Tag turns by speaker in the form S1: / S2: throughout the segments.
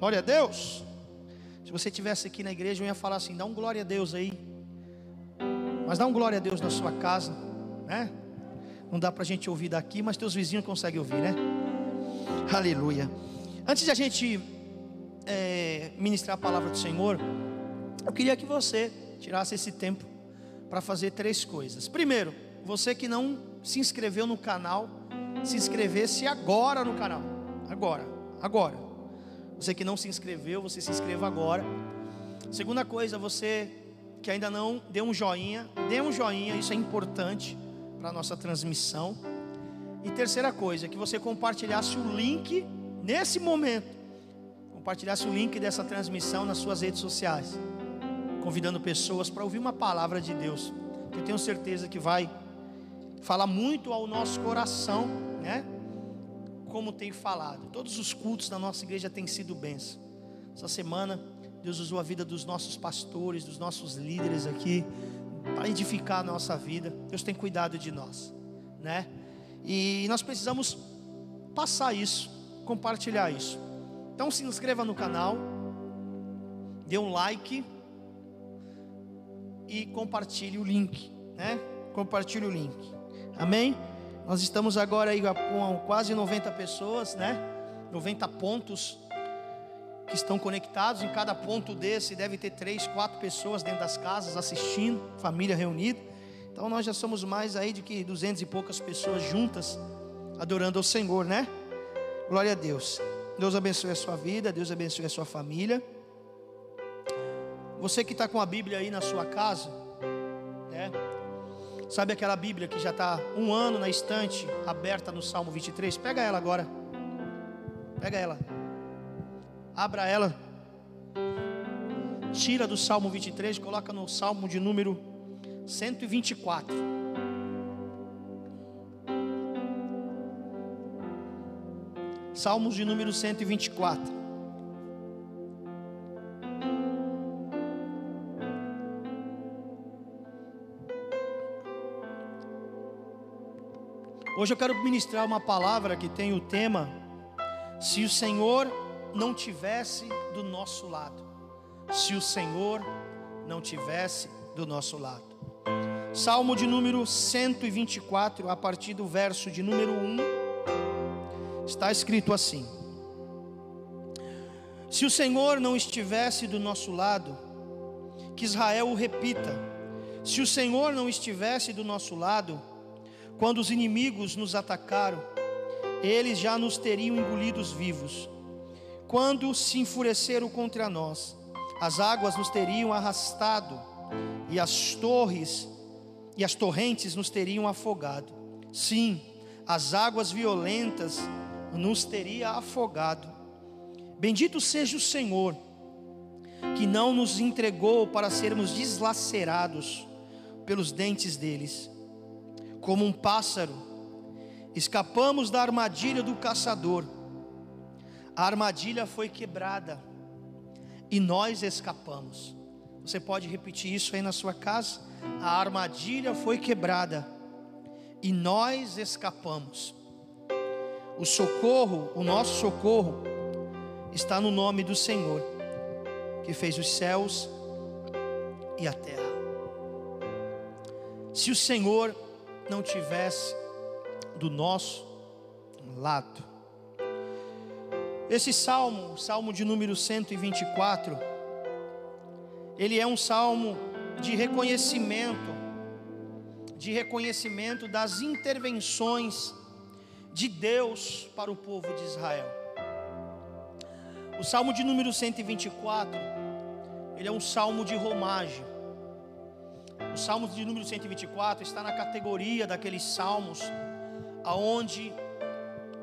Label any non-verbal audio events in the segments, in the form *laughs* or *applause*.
S1: Glória a Deus. Se você estivesse aqui na igreja, eu ia falar assim: dá um glória a Deus aí. Mas dá um glória a Deus na sua casa, né? Não dá para a gente ouvir daqui, mas teus vizinhos conseguem ouvir, né? Aleluia. Antes de a gente é, ministrar a palavra do Senhor, eu queria que você tirasse esse tempo para fazer três coisas. Primeiro, você que não se inscreveu no canal, se inscrevesse agora no canal. Agora, agora. Você que não se inscreveu, você se inscreva agora. Segunda coisa, você que ainda não deu um joinha, dê um joinha, isso é importante para a nossa transmissão. E terceira coisa, que você compartilhasse o link nesse momento. Compartilhasse o link dessa transmissão nas suas redes sociais, convidando pessoas para ouvir uma palavra de Deus. Que eu tenho certeza que vai falar muito ao nosso coração, né? Como tem falado. Todos os cultos da nossa igreja têm sido bênção. Essa semana Deus usou a vida dos nossos pastores, dos nossos líderes aqui para edificar a nossa vida. Deus tem cuidado de nós, né? E nós precisamos passar isso, compartilhar isso. Então se inscreva no canal, dê um like e compartilhe o link, né? Compartilhe o link. Amém? Nós estamos agora aí com quase 90 pessoas, né? 90 pontos que estão conectados. Em cada ponto desse deve ter três, quatro pessoas dentro das casas assistindo, família reunida. Então nós já somos mais aí de que duzentas e poucas pessoas juntas adorando ao Senhor, né? Glória a Deus. Deus abençoe a sua vida, Deus abençoe a sua família. Você que está com a Bíblia aí na sua casa, né? Sabe aquela Bíblia que já está um ano na estante, aberta no Salmo 23? Pega ela agora. Pega ela. Abra ela. Tira do Salmo 23, coloca no Salmo de número 124. Salmos de número 124. Hoje eu quero ministrar uma palavra que tem o tema: Se o Senhor não tivesse do nosso lado, se o Senhor não tivesse do nosso lado. Salmo de número 124, a partir do verso de número 1, está escrito assim: Se o Senhor não estivesse do nosso lado, que Israel o repita, se o Senhor não estivesse do nosso lado, quando os inimigos nos atacaram, eles já nos teriam engolidos vivos quando se enfureceram contra nós, as águas nos teriam arrastado, e as torres e as torrentes nos teriam afogado. Sim, as águas violentas nos teria afogado. Bendito seja o Senhor, que não nos entregou para sermos deslacerados pelos dentes deles. Como um pássaro, escapamos da armadilha do caçador a armadilha foi quebrada e nós escapamos. Você pode repetir isso aí na sua casa? A armadilha foi quebrada e nós escapamos. O socorro, o nosso socorro, está no nome do Senhor, que fez os céus e a terra. Se o Senhor não tivesse do nosso lado, esse salmo, salmo de número 124, ele é um salmo de reconhecimento, de reconhecimento das intervenções de Deus para o povo de Israel. O salmo de número 124, ele é um salmo de romagem. O salmo de número 124 está na categoria daqueles salmos aonde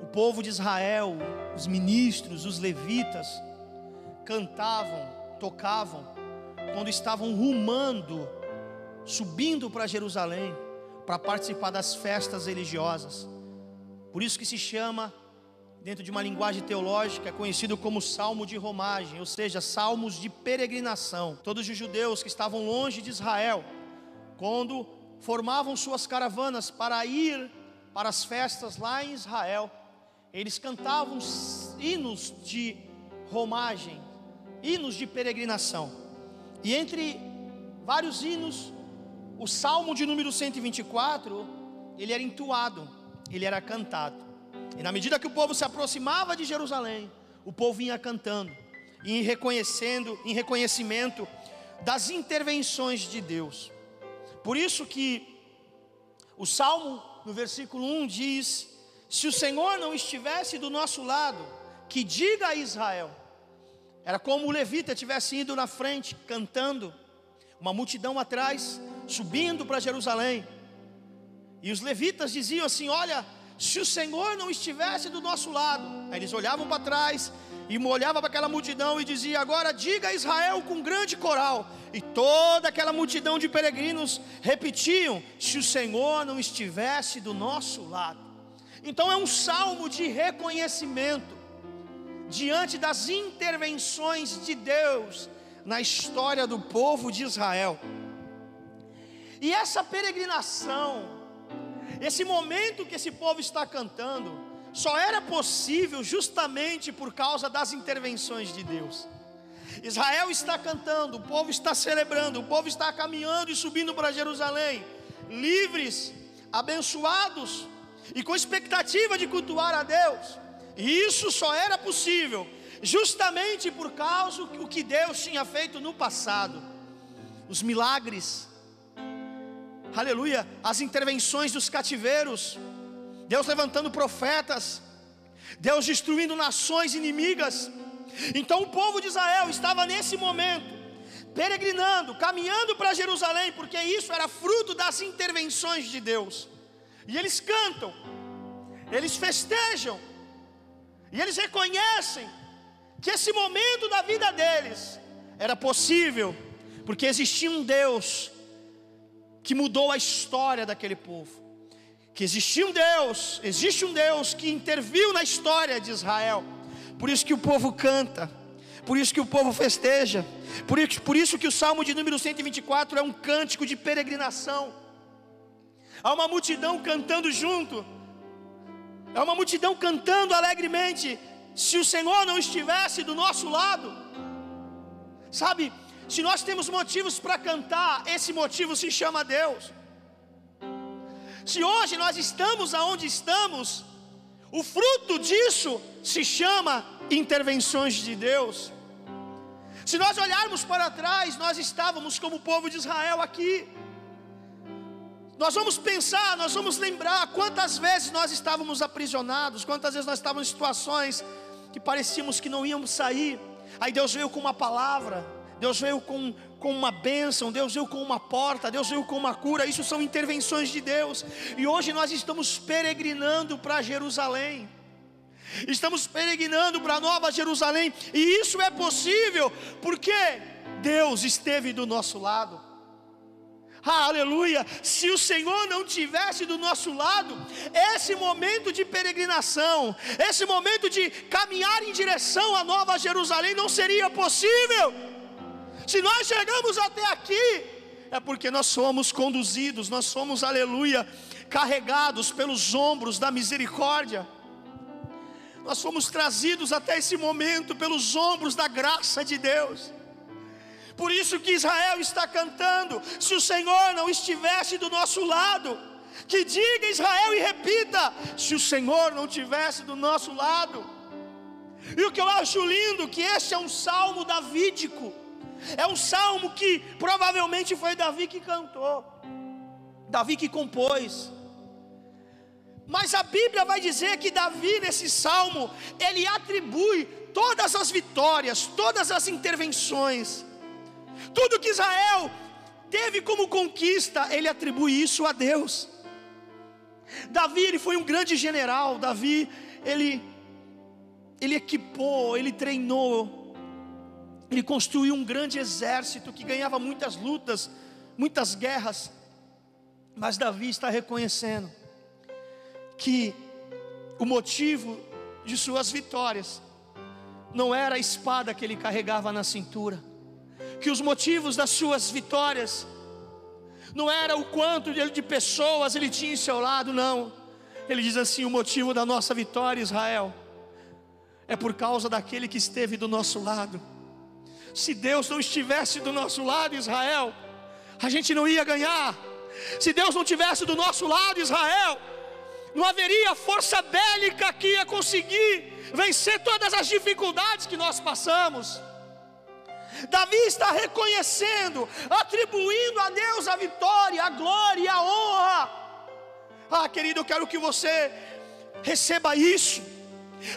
S1: o povo de Israel, os ministros, os levitas, cantavam, tocavam, quando estavam rumando, subindo para Jerusalém, para participar das festas religiosas. Por isso que se chama, dentro de uma linguagem teológica, conhecido como salmo de romagem, ou seja, salmos de peregrinação. Todos os judeus que estavam longe de Israel, quando formavam suas caravanas para ir para as festas lá em Israel, eles cantavam hinos de romagem, hinos de peregrinação. E entre vários hinos, o Salmo de número 124, ele era entoado, ele era cantado. E na medida que o povo se aproximava de Jerusalém, o povo vinha cantando e reconhecendo, em reconhecimento das intervenções de Deus. Por isso que o Salmo no versículo 1 diz: Se o Senhor não estivesse do nosso lado, que diga a Israel. Era como o levita tivesse ido na frente, cantando, uma multidão atrás, subindo para Jerusalém. E os levitas diziam assim: Olha, se o Senhor não estivesse do nosso lado, aí eles olhavam para trás e olhavam para aquela multidão e dizia: Agora diga a Israel com grande coral. E toda aquela multidão de peregrinos repetiam: Se o Senhor não estivesse do nosso lado. Então é um salmo de reconhecimento diante das intervenções de Deus na história do povo de Israel. E essa peregrinação, esse momento que esse povo está cantando, só era possível justamente por causa das intervenções de Deus. Israel está cantando, o povo está celebrando, o povo está caminhando e subindo para Jerusalém, livres, abençoados e com expectativa de cultuar a Deus. E isso só era possível justamente por causa do que Deus tinha feito no passado. Os milagres, aleluia, as intervenções dos cativeiros, Deus levantando profetas, Deus destruindo nações inimigas. Então o povo de Israel estava nesse momento, peregrinando, caminhando para Jerusalém, porque isso era fruto das intervenções de Deus. E eles cantam, eles festejam, e eles reconhecem que esse momento da vida deles era possível, porque existia um Deus que mudou a história daquele povo. Que existia um Deus, existe um Deus que interviu na história de Israel. Por isso que o povo canta, por isso que o povo festeja, por isso, por isso que o Salmo de número 124 é um cântico de peregrinação. Há uma multidão cantando junto. É uma multidão cantando alegremente. Se o Senhor não estivesse do nosso lado, sabe, se nós temos motivos para cantar, esse motivo se chama Deus. Se hoje nós estamos aonde estamos, o fruto disso se chama intervenções de Deus. Se nós olharmos para trás, nós estávamos como o povo de Israel aqui. Nós vamos pensar, nós vamos lembrar quantas vezes nós estávamos aprisionados, quantas vezes nós estávamos em situações que parecíamos que não íamos sair. Aí Deus veio com uma palavra, Deus veio com, com uma bênção, Deus veio com uma porta, Deus veio com uma cura. Isso são intervenções de Deus. E hoje nós estamos peregrinando para Jerusalém. Estamos peregrinando para Nova Jerusalém, e isso é possível porque Deus esteve do nosso lado. Aleluia! Se o Senhor não tivesse do nosso lado, esse momento de peregrinação, esse momento de caminhar em direção à Nova Jerusalém não seria possível. Se nós chegamos até aqui, é porque nós somos conduzidos, nós somos, aleluia, carregados pelos ombros da misericórdia. Nós fomos trazidos até esse momento pelos ombros da graça de Deus. Por isso que Israel está cantando: se o Senhor não estivesse do nosso lado, que diga Israel e repita: se o Senhor não estivesse do nosso lado. E o que eu acho lindo que este é um salmo davídico. É um salmo que provavelmente foi Davi que cantou. Davi que compôs. Mas a Bíblia vai dizer que Davi, nesse salmo, ele atribui todas as vitórias, todas as intervenções, tudo que Israel teve como conquista, ele atribui isso a Deus. Davi, ele foi um grande general. Davi, ele, ele equipou, ele treinou, ele construiu um grande exército que ganhava muitas lutas, muitas guerras. Mas Davi está reconhecendo que o motivo de suas vitórias não era a espada que ele carregava na cintura que os motivos das suas vitórias não era o quanto de pessoas ele tinha em seu lado, não. Ele diz assim: o motivo da nossa vitória, Israel, é por causa daquele que esteve do nosso lado. Se Deus não estivesse do nosso lado, Israel, a gente não ia ganhar. Se Deus não tivesse do nosso lado, Israel, não haveria força bélica que ia conseguir vencer todas as dificuldades que nós passamos. Davi está reconhecendo, atribuindo a Deus a vitória, a glória a honra. Ah, querido, eu quero que você receba isso.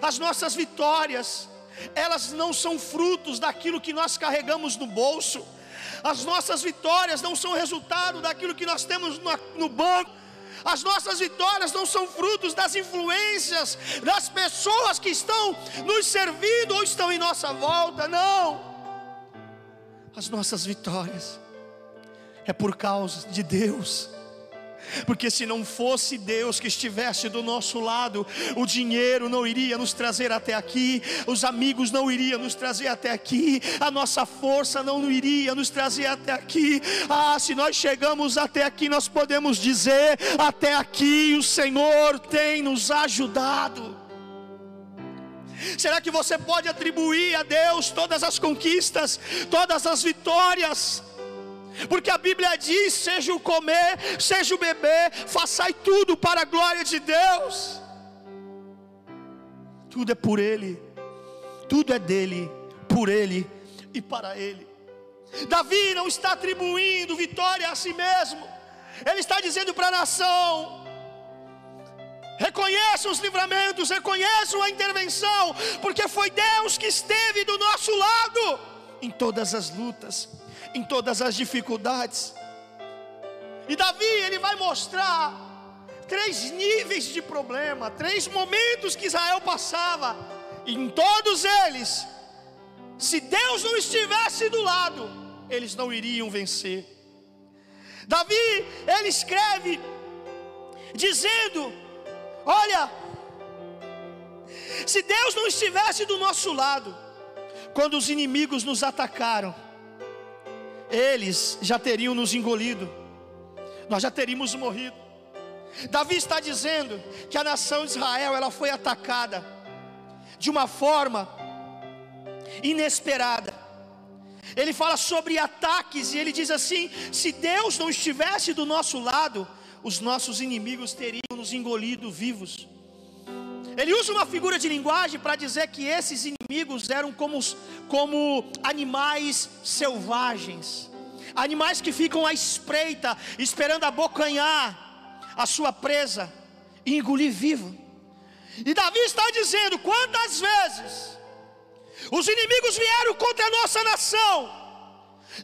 S1: As nossas vitórias, elas não são frutos daquilo que nós carregamos no bolso. As nossas vitórias não são resultado daquilo que nós temos no, no banco. As nossas vitórias não são frutos das influências das pessoas que estão nos servindo ou estão em nossa volta, não. As nossas vitórias é por causa de Deus porque se não fosse Deus que estivesse do nosso lado, o dinheiro não iria nos trazer até aqui, os amigos não iriam nos trazer até aqui, a nossa força não iria nos trazer até aqui. Ah, se nós chegamos até aqui, nós podemos dizer: até aqui o Senhor tem nos ajudado. Será que você pode atribuir a Deus todas as conquistas, todas as vitórias? Porque a Bíblia diz: seja o comer, seja o beber, façai tudo para a glória de Deus. Tudo é por Ele, tudo é dele, por Ele e para Ele. Davi não está atribuindo vitória a si mesmo, ele está dizendo para a nação: reconheçam os livramentos, reconheçam a intervenção, porque foi Deus que esteve do nosso lado em todas as lutas em todas as dificuldades. E Davi, ele vai mostrar três níveis de problema, três momentos que Israel passava, e em todos eles, se Deus não estivesse do lado, eles não iriam vencer. Davi, ele escreve dizendo: Olha, se Deus não estivesse do nosso lado, quando os inimigos nos atacaram, eles já teriam nos engolido, nós já teríamos morrido. Davi está dizendo que a nação de Israel ela foi atacada de uma forma inesperada. Ele fala sobre ataques e ele diz assim: se Deus não estivesse do nosso lado, os nossos inimigos teriam nos engolido vivos. Ele usa uma figura de linguagem para dizer que esses inimigos eram como, como animais selvagens, animais que ficam à espreita, esperando abocanhar a sua presa e engolir vivo. E Davi está dizendo: quantas vezes os inimigos vieram contra a nossa nação,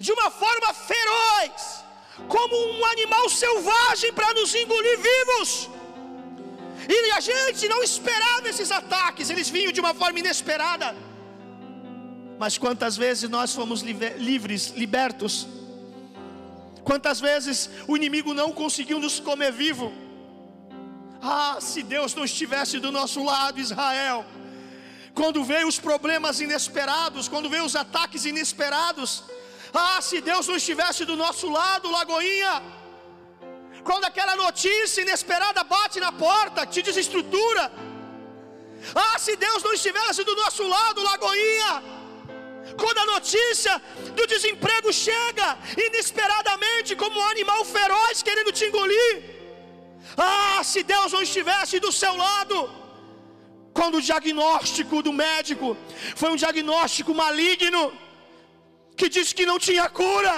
S1: de uma forma feroz, como um animal selvagem para nos engolir vivos. E a gente não esperava esses ataques, eles vinham de uma forma inesperada. Mas quantas vezes nós fomos livres, libertos? Quantas vezes o inimigo não conseguiu nos comer vivo? Ah, se Deus não estivesse do nosso lado, Israel. Quando veio os problemas inesperados, quando veio os ataques inesperados, ah, se Deus não estivesse do nosso lado, Lagoinha quando aquela notícia inesperada bate na porta, te desestrutura. Ah, se Deus não estivesse do nosso lado, Lagoinha. Quando a notícia do desemprego chega inesperadamente, como um animal feroz querendo te engolir. Ah, se Deus não estivesse do seu lado. Quando o diagnóstico do médico foi um diagnóstico maligno, que disse que não tinha cura.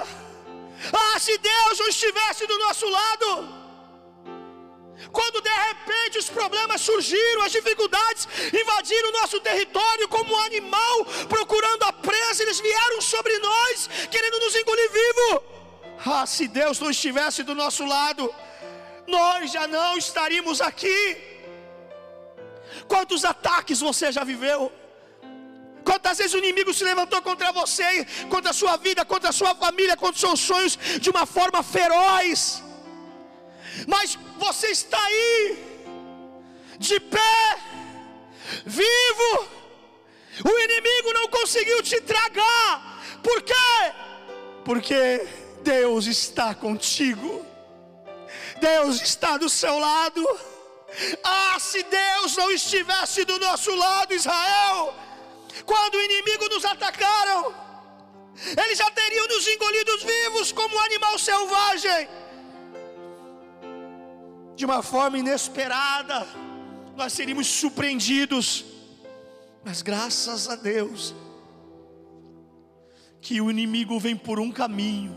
S1: Ah, se Deus não estivesse do nosso lado. Quando de repente os problemas surgiram, as dificuldades invadiram o nosso território como um animal procurando a presa, eles vieram sobre nós, querendo nos engolir vivo. Ah, se Deus não estivesse do nosso lado, nós já não estaríamos aqui. Quantos ataques você já viveu? Quantas vezes o inimigo se levantou contra você, contra a sua vida, contra a sua família, contra os seus sonhos, de uma forma feroz. Mas você está aí, de pé, vivo. O inimigo não conseguiu te tragar. Por quê? Porque Deus está contigo. Deus está do seu lado. Ah, se Deus não estivesse do nosso lado, Israel, quando o inimigo nos atacaram, eles já teriam nos engolidos vivos como um animal selvagem. De uma forma inesperada, nós seríamos surpreendidos. Mas graças a Deus, que o inimigo vem por um caminho,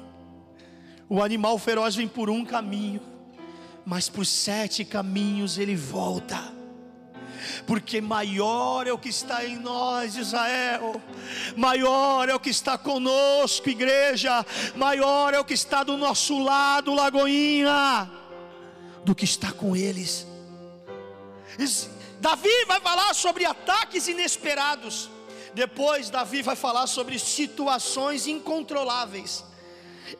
S1: o animal feroz vem por um caminho, mas por sete caminhos ele volta porque maior é o que está em nós, Israel, maior é o que está conosco, igreja, maior é o que está do nosso lado, Lagoinha, do que está com eles. Davi vai falar sobre ataques inesperados. Depois, Davi vai falar sobre situações incontroláveis.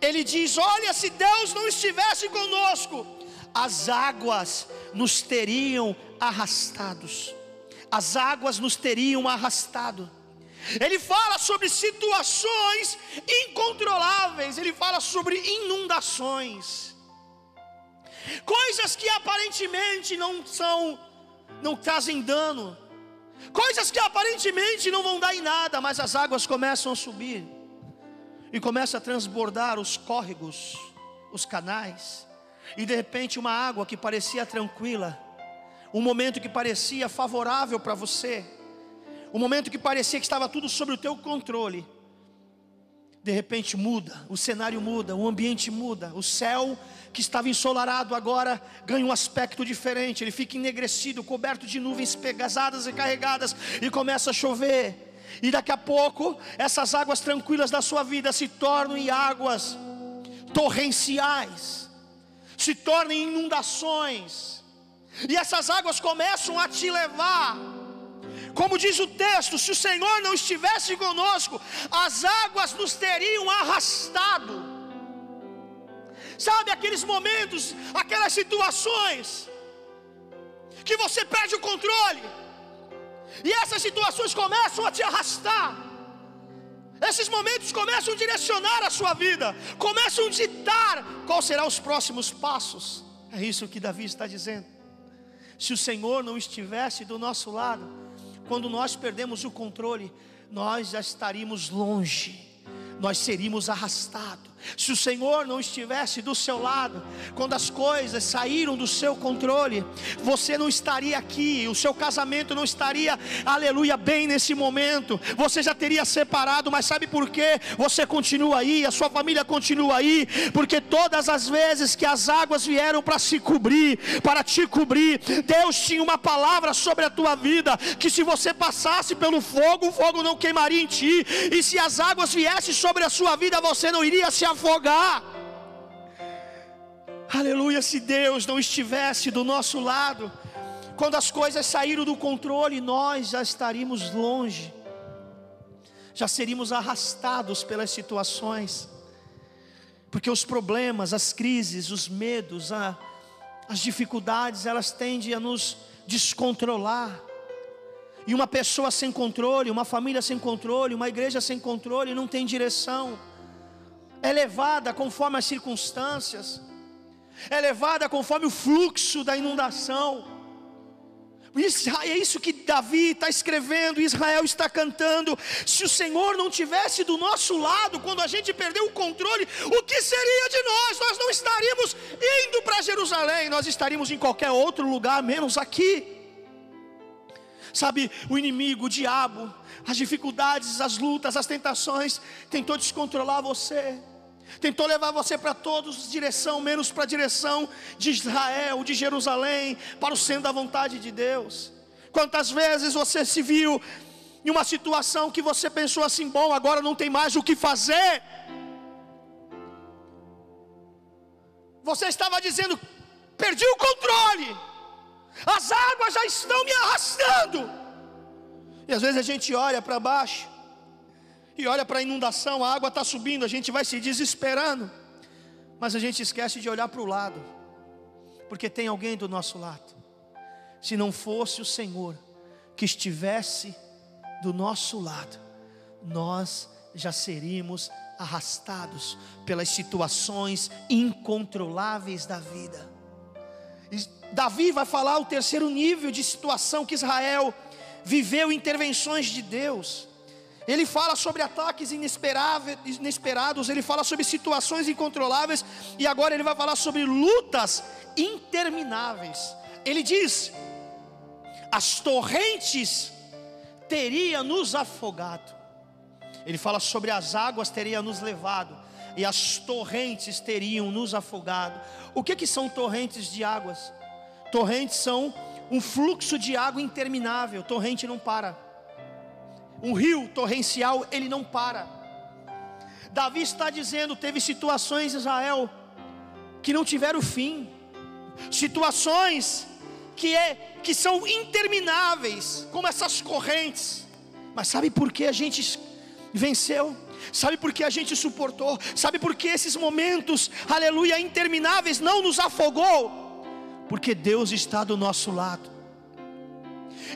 S1: Ele diz: Olha, se Deus não estivesse conosco, as águas nos teriam arrastados, as águas nos teriam arrastado. Ele fala sobre situações incontroláveis, ele fala sobre inundações, coisas que aparentemente não são, não trazem dano, coisas que aparentemente não vão dar em nada, mas as águas começam a subir e começa a transbordar os córregos, os canais, e de repente uma água que parecia tranquila, um momento que parecia favorável para você, um momento que parecia que estava tudo sob o teu controle, de repente muda, o cenário muda, o ambiente muda, o céu que estava ensolarado agora ganha um aspecto diferente, ele fica enegrecido, coberto de nuvens pesadas e carregadas, e começa a chover. E daqui a pouco, essas águas tranquilas da sua vida se tornam em águas torrenciais, se tornam inundações, e essas águas começam a te levar. Como diz o texto, se o Senhor não estivesse conosco, as águas nos teriam arrastado. Sabe aqueles momentos, aquelas situações, que você perde o controle, e essas situações começam a te arrastar. Esses momentos começam a direcionar a sua vida, começam a ditar qual serão os próximos passos. É isso que Davi está dizendo. Se o Senhor não estivesse do nosso lado, quando nós perdemos o controle, nós já estaríamos longe, nós seríamos arrastados. Se o Senhor não estivesse do seu lado, quando as coisas saíram do seu controle, você não estaria aqui, o seu casamento não estaria, aleluia, bem nesse momento, você já teria separado, mas sabe por quê? Você continua aí, a sua família continua aí, porque todas as vezes que as águas vieram para se cobrir, para te cobrir, Deus tinha uma palavra sobre a tua vida, que se você passasse pelo fogo, o fogo não queimaria em ti, e se as águas viessem sobre a sua vida, você não iria se afogar. Aleluia, se Deus não estivesse do nosso lado, quando as coisas saíram do controle, nós já estaríamos longe, já seríamos arrastados pelas situações, porque os problemas, as crises, os medos, a, as dificuldades, elas tendem a nos descontrolar. E uma pessoa sem controle, uma família sem controle, uma igreja sem controle, não tem direção é levada conforme as circunstâncias, é levada conforme o fluxo da inundação. É isso que Davi está escrevendo, Israel está cantando. Se o Senhor não tivesse do nosso lado, quando a gente perdeu o controle, o que seria de nós? Nós não estaríamos indo para Jerusalém, nós estaríamos em qualquer outro lugar, menos aqui. Sabe, o inimigo, o diabo, as dificuldades, as lutas, as tentações, tentou descontrolar você tentou levar você para todos direção, menos para a direção de Israel, de Jerusalém, para o centro da vontade de Deus. Quantas vezes você se viu em uma situação que você pensou assim: bom, agora não tem mais o que fazer. Você estava dizendo: perdi o controle, as águas já estão me arrastando. E às vezes a gente olha para baixo e olha para a inundação, a água está subindo, a gente vai se desesperando, mas a gente esquece de olhar para o lado, porque tem alguém do nosso lado. Se não fosse o Senhor que estivesse do nosso lado, nós já seríamos arrastados pelas situações incontroláveis da vida. Davi vai falar o terceiro nível de situação que Israel viveu intervenções de Deus. Ele fala sobre ataques inesperados, ele fala sobre situações incontroláveis, e agora ele vai falar sobre lutas intermináveis. Ele diz: as torrentes teriam nos afogado. Ele fala sobre as águas teriam nos levado e as torrentes teriam nos afogado. O que que são torrentes de águas? Torrentes são um fluxo de água interminável. Torrente não para. Um rio torrencial, ele não para. Davi está dizendo: teve situações Israel que não tiveram fim, situações que, é, que são intermináveis, como essas correntes. Mas sabe por que a gente venceu? Sabe por que a gente suportou? Sabe por que esses momentos, aleluia, intermináveis não nos afogou? porque Deus está do nosso lado.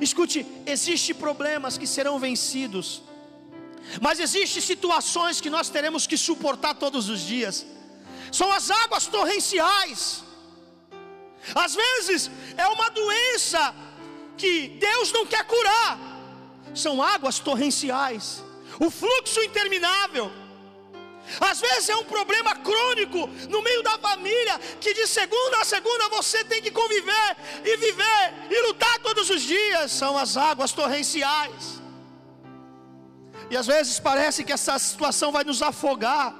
S1: Escute, existem problemas que serão vencidos, mas existem situações que nós teremos que suportar todos os dias. São as águas torrenciais. Às vezes é uma doença que Deus não quer curar. São águas torrenciais. O fluxo interminável às vezes é um problema crônico no meio da família, que de segunda a segunda você tem que conviver e viver e lutar todos os dias. São as águas torrenciais. E às vezes parece que essa situação vai nos afogar,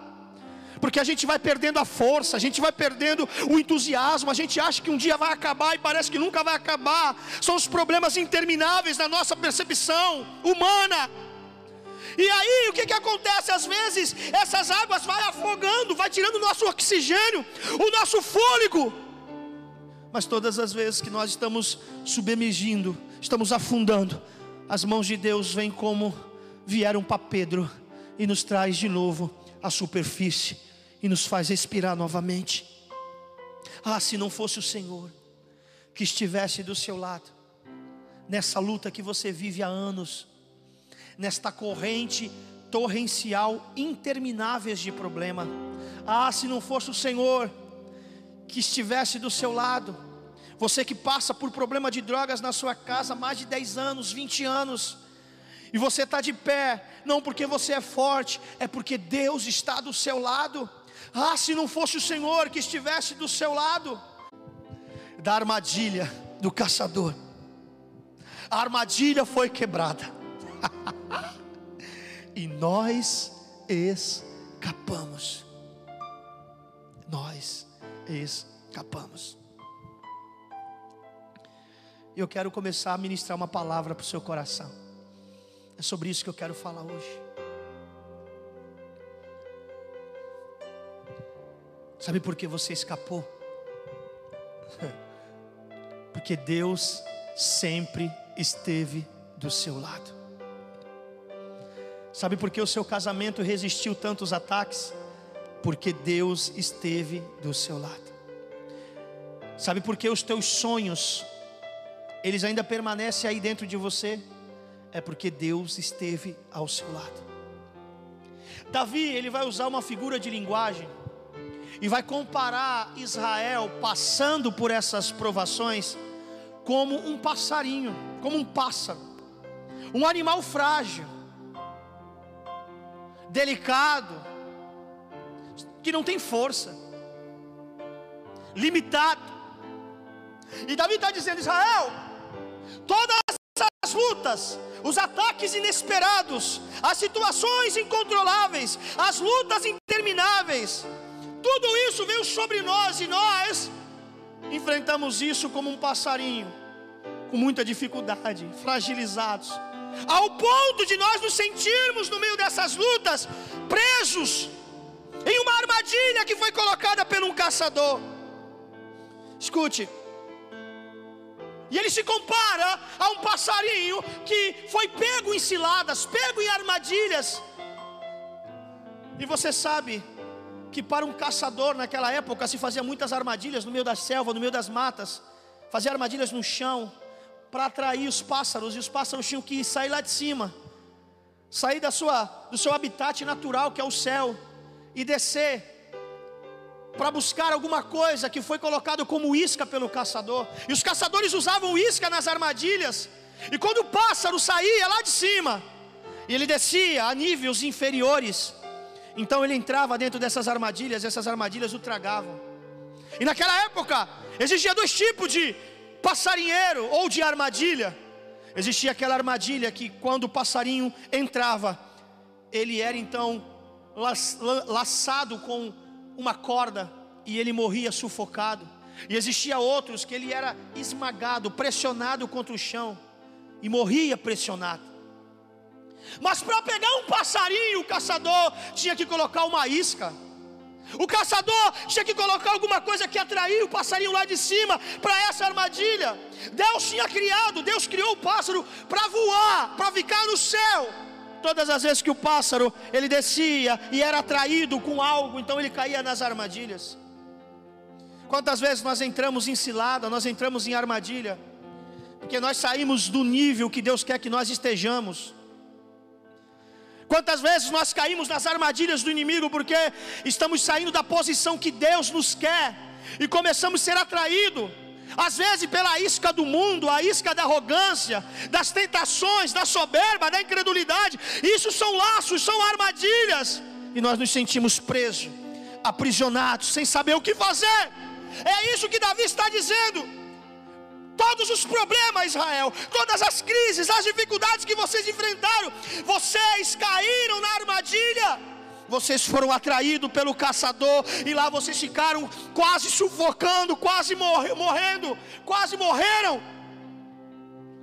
S1: porque a gente vai perdendo a força, a gente vai perdendo o entusiasmo, a gente acha que um dia vai acabar e parece que nunca vai acabar. São os problemas intermináveis da nossa percepção humana. E aí o que, que acontece? Às vezes essas águas vai afogando, vai tirando o nosso oxigênio, o nosso fôlego. Mas todas as vezes que nós estamos submergindo, estamos afundando, as mãos de Deus vêm como vieram para Pedro e nos traz de novo a superfície e nos faz respirar novamente. Ah, se não fosse o Senhor que estivesse do seu lado, nessa luta que você vive há anos, nesta corrente torrencial intermináveis de problema. Ah, se não fosse o Senhor que estivesse do seu lado, você que passa por problema de drogas na sua casa há mais de 10 anos, 20 anos, e você está de pé, não porque você é forte, é porque Deus está do seu lado. Ah, se não fosse o Senhor que estivesse do seu lado, da armadilha do caçador, a armadilha foi quebrada. *laughs* e nós escapamos. Nós escapamos. Eu quero começar a ministrar uma palavra para o seu coração. É sobre isso que eu quero falar hoje. Sabe por que você escapou? *laughs* Porque Deus sempre esteve do seu lado. Sabe por que o seu casamento resistiu tantos ataques? Porque Deus esteve do seu lado. Sabe por que os teus sonhos eles ainda permanecem aí dentro de você? É porque Deus esteve ao seu lado. Davi, ele vai usar uma figura de linguagem e vai comparar Israel passando por essas provações como um passarinho, como um pássaro, um animal frágil delicado, que não tem força, limitado. E Davi está dizendo: Israel, todas as lutas, os ataques inesperados, as situações incontroláveis, as lutas intermináveis, tudo isso veio sobre nós e nós enfrentamos isso como um passarinho, com muita dificuldade, fragilizados ao ponto de nós nos sentirmos no meio dessas lutas presos em uma armadilha que foi colocada por um caçador. Escute, e ele se compara a um passarinho que foi pego em ciladas, pego em armadilhas. E você sabe que para um caçador naquela época se fazia muitas armadilhas no meio da selva, no meio das matas, fazia armadilhas no chão, para atrair os pássaros, e os pássaros tinham que sair lá de cima, sair da sua, do seu habitat natural, que é o céu, e descer para buscar alguma coisa que foi colocado como isca pelo caçador. E os caçadores usavam isca nas armadilhas. E quando o pássaro saía lá de cima, ele descia a níveis inferiores, então ele entrava dentro dessas armadilhas, e essas armadilhas o tragavam. E naquela época, existia dois tipos de passarinheiro ou de armadilha. Existia aquela armadilha que quando o passarinho entrava, ele era então laçado com uma corda e ele morria sufocado. E existia outros que ele era esmagado, pressionado contra o chão e morria pressionado. Mas para pegar um passarinho, o caçador tinha que colocar uma isca. O caçador tinha que colocar alguma coisa que atraía o passarinho lá de cima para essa armadilha. Deus tinha criado, Deus criou o pássaro para voar, para ficar no céu. Todas as vezes que o pássaro ele descia e era atraído com algo, então ele caía nas armadilhas. Quantas vezes nós entramos em cilada, nós entramos em armadilha, porque nós saímos do nível que Deus quer que nós estejamos. Quantas vezes nós caímos nas armadilhas do inimigo porque estamos saindo da posição que Deus nos quer e começamos a ser atraídos, às vezes pela isca do mundo, a isca da arrogância, das tentações, da soberba, da incredulidade. Isso são laços, são armadilhas, e nós nos sentimos presos, aprisionados, sem saber o que fazer. É isso que Davi está dizendo todos os problemas, Israel, todas as crises, as dificuldades que vocês enfrentaram, vocês caíram na armadilha. Vocês foram atraídos pelo caçador e lá vocês ficaram quase sufocando, quase morre, morrendo, quase morreram.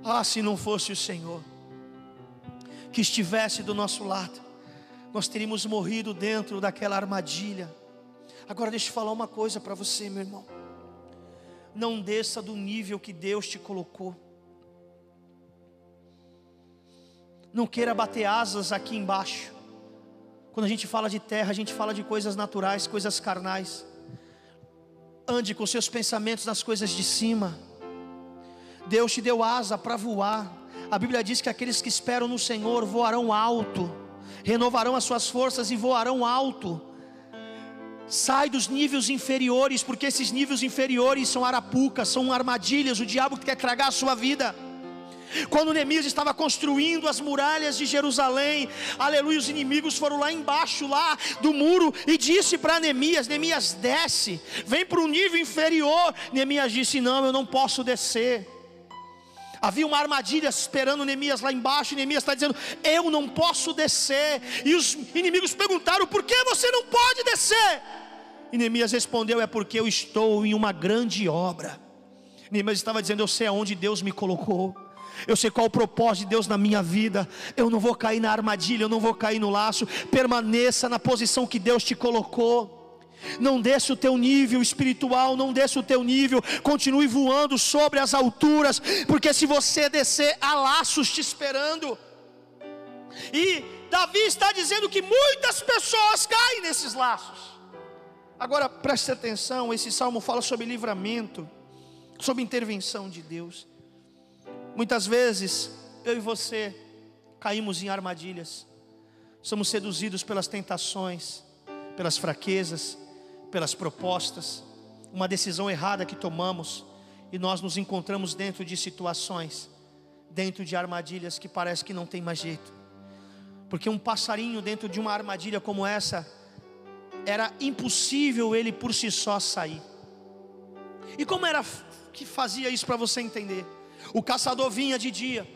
S1: Ah, se não fosse o Senhor que estivesse do nosso lado, nós teríamos morrido dentro daquela armadilha. Agora deixa eu falar uma coisa para você, meu irmão não desça do nível que Deus te colocou. Não queira bater asas aqui embaixo. Quando a gente fala de terra, a gente fala de coisas naturais, coisas carnais. Ande com seus pensamentos nas coisas de cima. Deus te deu asa para voar. A Bíblia diz que aqueles que esperam no Senhor voarão alto, renovarão as suas forças e voarão alto. Sai dos níveis inferiores, porque esses níveis inferiores são arapucas, são armadilhas, o diabo quer tragar a sua vida. Quando Neemias estava construindo as muralhas de Jerusalém, aleluia, os inimigos foram lá embaixo, lá do muro, e disse para Neemias: Neemias, desce, vem para um nível inferior. Neemias disse: Não, eu não posso descer. Havia uma armadilha esperando Neemias lá embaixo, Neemias está dizendo: Eu não posso descer. E os inimigos perguntaram: Por que você não pode descer? E Neemias respondeu: É porque eu estou em uma grande obra. Neemias estava dizendo: Eu sei aonde Deus me colocou. Eu sei qual o propósito de Deus na minha vida. Eu não vou cair na armadilha, eu não vou cair no laço. Permaneça na posição que Deus te colocou. Não desça o teu nível espiritual, não desça o teu nível, continue voando sobre as alturas, porque se você descer, há laços te esperando. E Davi está dizendo que muitas pessoas caem nesses laços. Agora preste atenção: esse salmo fala sobre livramento, sobre intervenção de Deus. Muitas vezes, eu e você caímos em armadilhas, somos seduzidos pelas tentações, pelas fraquezas, pelas propostas, uma decisão errada que tomamos, e nós nos encontramos dentro de situações, dentro de armadilhas que parece que não tem mais jeito. Porque um passarinho dentro de uma armadilha como essa, era impossível ele por si só sair. E como era que fazia isso para você entender? O caçador vinha de dia,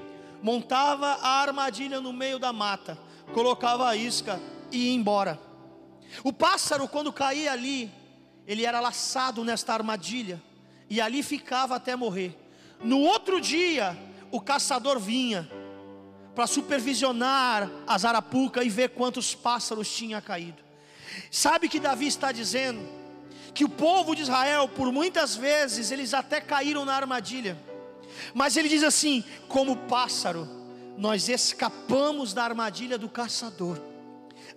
S1: montava a armadilha no meio da mata, colocava a isca e ia embora. O pássaro, quando caía ali, ele era laçado nesta armadilha e ali ficava até morrer. No outro dia, o caçador vinha para supervisionar as arapucas e ver quantos pássaros tinha caído. Sabe que Davi está dizendo? Que o povo de Israel, por muitas vezes, eles até caíram na armadilha, mas ele diz assim: como pássaro, nós escapamos da armadilha do caçador,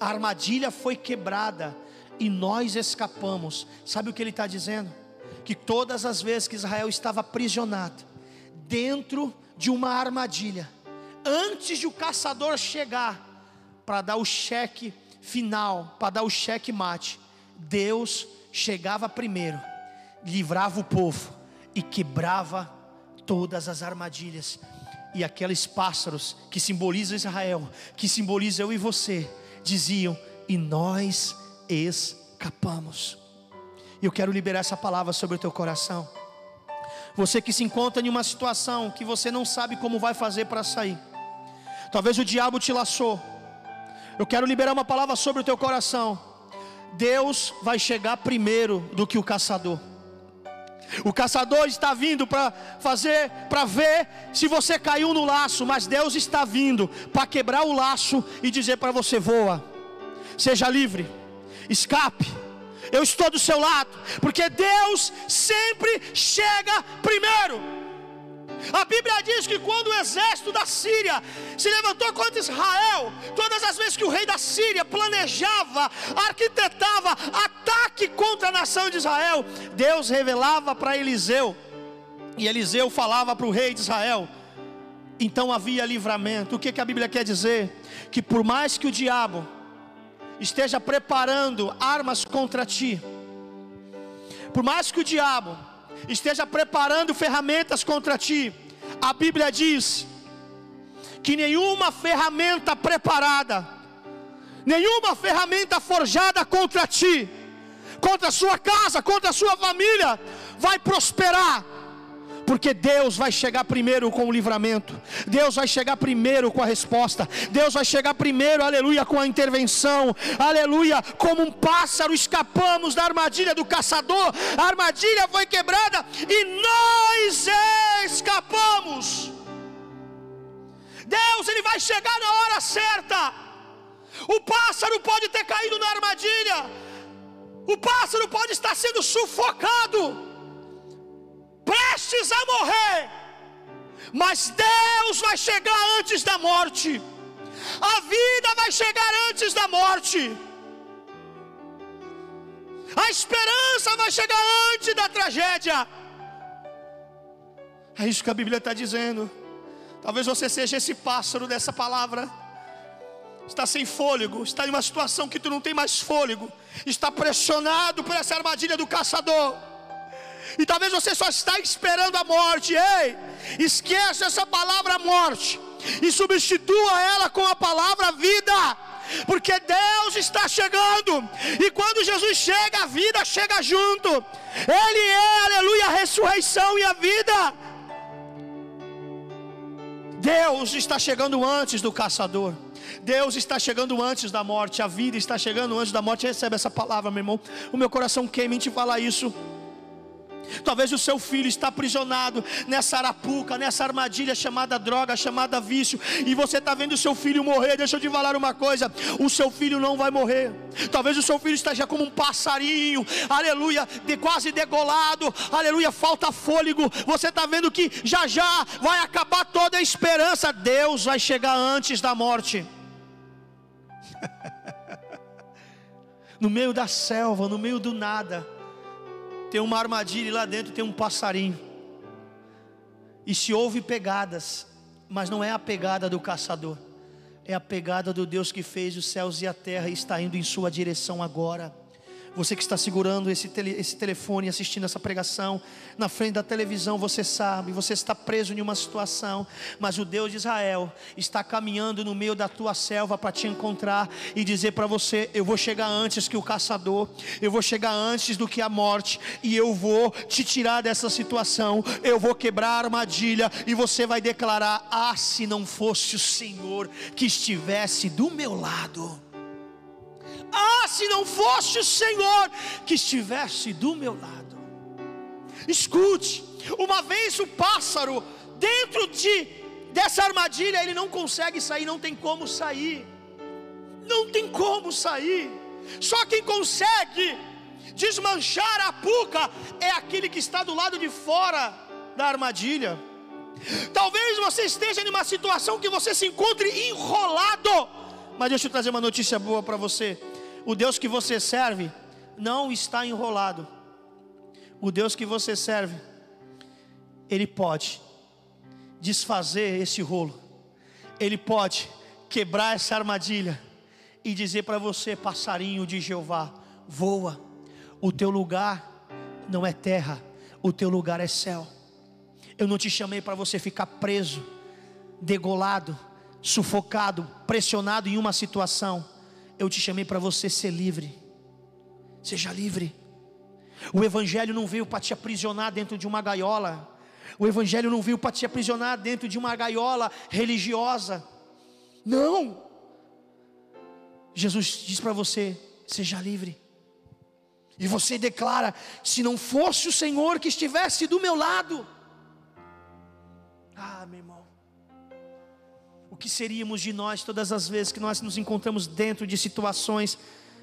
S1: a armadilha foi quebrada e nós escapamos. Sabe o que ele está dizendo? Que todas as vezes que Israel estava aprisionado, dentro de uma armadilha, antes de o caçador chegar para dar o cheque final, para dar o cheque mate, Deus chegava primeiro, livrava o povo e quebrava todas as armadilhas. E aqueles pássaros que simbolizam Israel, que simbolizam eu e você, diziam: E nós escapamos. Eu quero liberar essa palavra sobre o teu coração. Você que se encontra em uma situação que você não sabe como vai fazer para sair. Talvez o diabo te laçou. Eu quero liberar uma palavra sobre o teu coração. Deus vai chegar primeiro do que o caçador. O caçador está vindo para fazer, para ver se você caiu no laço, mas Deus está vindo para quebrar o laço e dizer para você: voa, seja livre, escape. Eu estou do seu lado, porque Deus sempre chega primeiro. A Bíblia diz que quando o exército da Síria se levantou contra Israel, todas as vezes que o rei da Síria planejava, arquitetava ataque contra a nação de Israel, Deus revelava para Eliseu, e Eliseu falava para o rei de Israel. Então havia livramento. O que, que a Bíblia quer dizer? Que por mais que o diabo esteja preparando armas contra ti, por mais que o diabo esteja preparando ferramentas contra ti. A Bíblia diz que nenhuma ferramenta preparada, nenhuma ferramenta forjada contra ti, contra a sua casa, contra a sua família, vai prosperar porque Deus vai chegar primeiro com o livramento, Deus vai chegar primeiro com a resposta, Deus vai chegar primeiro, aleluia, com a intervenção, aleluia, como um pássaro escapamos da armadilha do caçador, a armadilha foi quebrada e nós escapamos. Deus, Ele vai chegar na hora certa. O pássaro pode ter caído na armadilha, o pássaro pode estar sendo sufocado prestes a morrer, mas Deus vai chegar antes da morte, a vida vai chegar antes da morte, a esperança vai chegar antes da tragédia. É isso que a Bíblia está dizendo. Talvez você seja esse pássaro dessa palavra. Está sem fôlego, está em uma situação que tu não tem mais fôlego, está pressionado por essa armadilha do caçador e talvez você só está esperando a morte. Ei, esqueça essa palavra morte e substitua ela com a palavra vida. Porque Deus está chegando, e quando Jesus chega, a vida chega junto. Ele é, aleluia, a ressurreição e a vida. Deus está chegando antes do caçador. Deus está chegando antes da morte. A vida está chegando antes da morte. Recebe essa palavra, meu irmão. O meu coração queima em te falar isso. Talvez o seu filho está aprisionado nessa arapuca, nessa armadilha chamada droga, chamada vício, e você está vendo o seu filho morrer. Deixa eu te falar uma coisa: o seu filho não vai morrer. Talvez o seu filho esteja como um passarinho, aleluia, de quase degolado, aleluia, falta fôlego. Você está vendo que já já vai acabar toda a esperança. Deus vai chegar antes da morte. *laughs* no meio da selva, no meio do nada tem uma armadilha e lá dentro tem um passarinho. E se houve pegadas, mas não é a pegada do caçador, é a pegada do Deus que fez os céus e a terra e está indo em sua direção agora. Você que está segurando esse, tele, esse telefone, assistindo essa pregação, na frente da televisão, você sabe, você está preso em uma situação, mas o Deus de Israel está caminhando no meio da tua selva para te encontrar e dizer para você: Eu vou chegar antes que o caçador, eu vou chegar antes do que a morte, e eu vou te tirar dessa situação, eu vou quebrar a armadilha, e você vai declarar: Ah, se não fosse o Senhor que estivesse do meu lado. Ah, se não fosse o Senhor que estivesse do meu lado. Escute, uma vez o pássaro dentro de dessa armadilha, ele não consegue sair, não tem como sair. Não tem como sair. Só quem consegue desmanchar a puca é aquele que está do lado de fora da armadilha. Talvez você esteja em uma situação que você se encontre enrolado. Mas deixa eu trazer uma notícia boa para você. O Deus que você serve não está enrolado. O Deus que você serve, Ele pode desfazer esse rolo, Ele pode quebrar essa armadilha e dizer para você, passarinho de Jeová, voa, O teu lugar não é terra, o teu lugar é céu. Eu não te chamei para você ficar preso, degolado, sufocado, pressionado em uma situação. Eu te chamei para você ser livre. Seja livre. O Evangelho não veio para te aprisionar dentro de uma gaiola. O Evangelho não veio para te aprisionar dentro de uma gaiola religiosa. Não. Jesus diz para você: seja livre. E você declara: se não fosse o Senhor que estivesse do meu lado, ah, meu irmão, que seríamos de nós todas as vezes que nós nos encontramos dentro de situações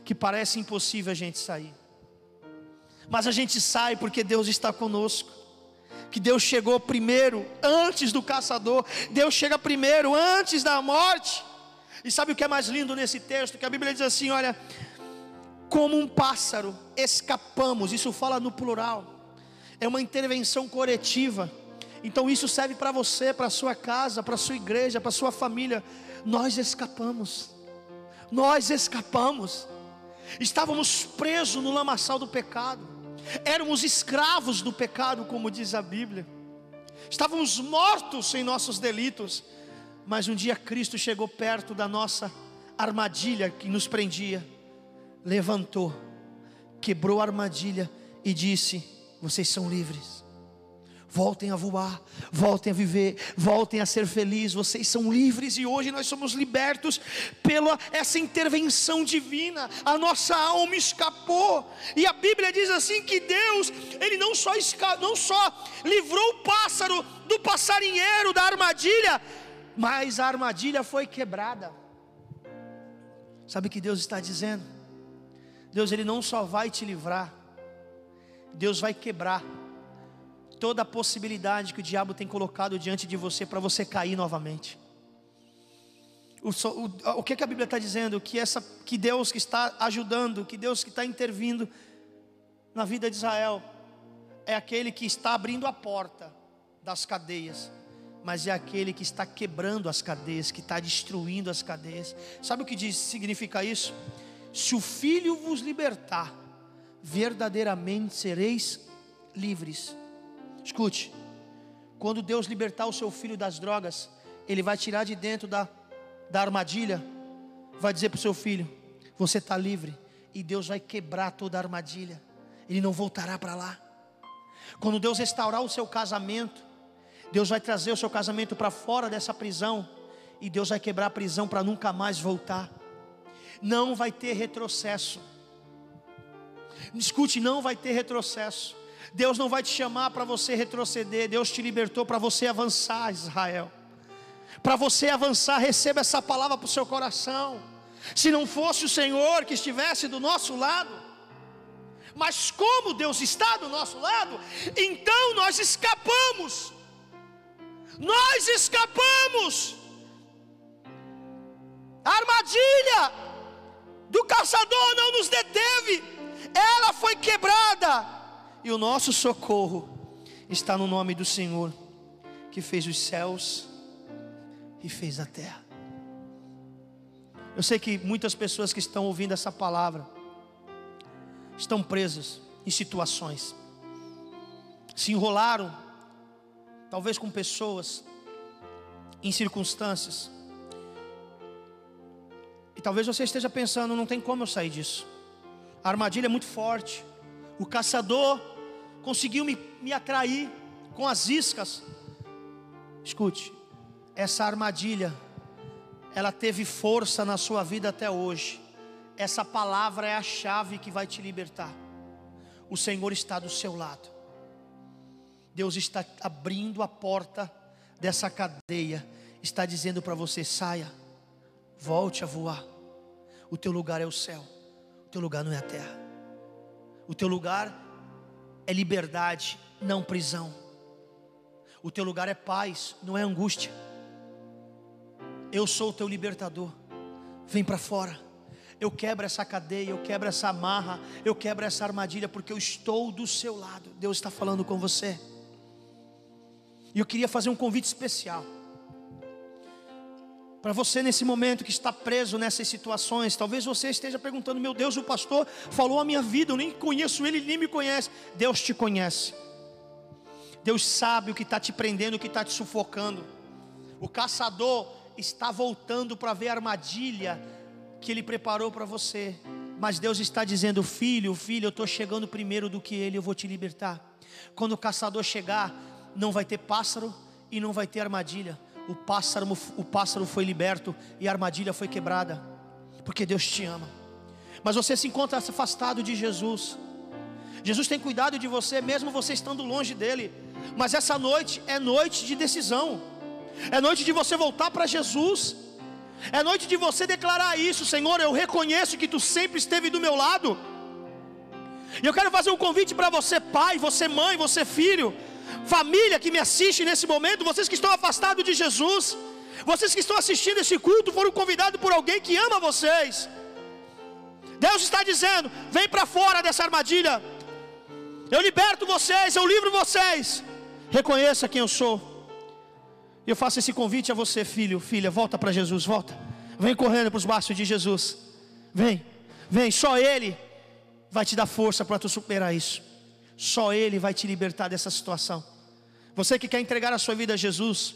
S1: que parece impossível a gente sair? Mas a gente sai porque Deus está conosco. Que Deus chegou primeiro, antes do caçador. Deus chega primeiro, antes da morte. E sabe o que é mais lindo nesse texto? Que a Bíblia diz assim: olha, como um pássaro escapamos. Isso fala no plural. É uma intervenção coletiva. Então isso serve para você, para sua casa, para sua igreja, para sua família. Nós escapamos. Nós escapamos. Estávamos presos no lamaçal do pecado. Éramos escravos do pecado, como diz a Bíblia. Estávamos mortos em nossos delitos. Mas um dia Cristo chegou perto da nossa armadilha que nos prendia, levantou, quebrou a armadilha e disse: Vocês são livres voltem a voar, voltem a viver, voltem a ser felizes. Vocês são livres e hoje nós somos libertos pela essa intervenção divina. A nossa alma escapou. E a Bíblia diz assim que Deus, ele não só esca, não só livrou o pássaro do passarinheiro da armadilha, mas a armadilha foi quebrada. Sabe o que Deus está dizendo? Deus ele não só vai te livrar, Deus vai quebrar toda a possibilidade que o diabo tem colocado diante de você para você cair novamente. O, o, o que, que, a Bíblia está dizendo? Que, essa, que Deus que está ajudando, que Deus que está intervindo na vida de Israel, é aquele que está abrindo a porta das cadeias, mas é aquele que está quebrando as cadeias, que está destruindo as cadeias. Sabe o que diz, significa isso? Se o Filho vos libertar, verdadeiramente sereis livres. Escute, quando Deus libertar o seu filho das drogas, Ele vai tirar de dentro da, da armadilha, vai dizer para o seu filho: Você está livre, e Deus vai quebrar toda a armadilha, Ele não voltará para lá. Quando Deus restaurar o seu casamento, Deus vai trazer o seu casamento para fora dessa prisão, e Deus vai quebrar a prisão para nunca mais voltar. Não vai ter retrocesso. Escute, não vai ter retrocesso. Deus não vai te chamar para você retroceder, Deus te libertou para você avançar, Israel. Para você avançar, receba essa palavra para o seu coração. Se não fosse o Senhor que estivesse do nosso lado, mas como Deus está do nosso lado, então nós escapamos. Nós escapamos. A armadilha do caçador não nos deteve, ela foi quebrada e o nosso socorro está no nome do Senhor, que fez os céus e fez a terra. Eu sei que muitas pessoas que estão ouvindo essa palavra estão presas em situações, se enrolaram, talvez com pessoas, em circunstâncias, e talvez você esteja pensando: não tem como eu sair disso, a armadilha é muito forte, o caçador conseguiu me, me atrair com as iscas. Escute, essa armadilha, ela teve força na sua vida até hoje. Essa palavra é a chave que vai te libertar. O Senhor está do seu lado. Deus está abrindo a porta dessa cadeia, está dizendo para você: saia, volte a voar. O teu lugar é o céu, o teu lugar não é a terra. O teu lugar é liberdade, não prisão. O teu lugar é paz, não é angústia. Eu sou o teu libertador. Vem para fora. Eu quebro essa cadeia, eu quebro essa amarra, eu quebro essa armadilha, porque eu estou do seu lado. Deus está falando com você. E eu queria fazer um convite especial. Para você nesse momento que está preso nessas situações, talvez você esteja perguntando: meu Deus, o pastor falou a minha vida, eu nem conheço ele, ele nem me conhece. Deus te conhece. Deus sabe o que está te prendendo, o que está te sufocando. O caçador está voltando para ver a armadilha que ele preparou para você. Mas Deus está dizendo: Filho, filho, eu estou chegando primeiro do que ele, eu vou te libertar. Quando o caçador chegar, não vai ter pássaro e não vai ter armadilha. O pássaro, o pássaro foi liberto e a armadilha foi quebrada, porque Deus te ama. Mas você se encontra afastado de Jesus. Jesus tem cuidado de você, mesmo você estando longe dele. Mas essa noite é noite de decisão, é noite de você voltar para Jesus é noite de você declarar isso, Senhor. Eu reconheço que tu sempre esteve do meu lado. E eu quero fazer um convite para você, pai, você, mãe, você, filho, família que me assiste nesse momento, vocês que estão afastados de Jesus, vocês que estão assistindo esse culto, foram convidados por alguém que ama vocês. Deus está dizendo: vem para fora dessa armadilha. Eu liberto vocês, eu livro vocês. Reconheça quem eu sou. Eu faço esse convite a você, filho, filha, volta para Jesus, volta. Vem correndo para os braços de Jesus. Vem, vem, só Ele vai te dar força para tu superar isso. Só Ele vai te libertar dessa situação. Você que quer entregar a sua vida a Jesus,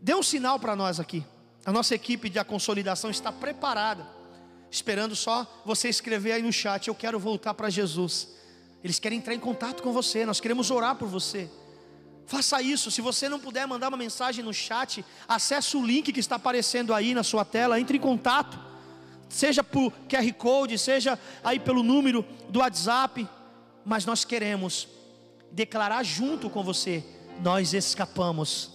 S1: dê um sinal para nós aqui. A nossa equipe de consolidação está preparada, esperando só você escrever aí no chat: Eu quero voltar para Jesus. Eles querem entrar em contato com você, nós queremos orar por você. Faça isso. Se você não puder mandar uma mensagem no chat, acesse o link que está aparecendo aí na sua tela, entre em contato. Seja por QR Code, seja aí pelo número do WhatsApp, mas nós queremos declarar junto com você, nós escapamos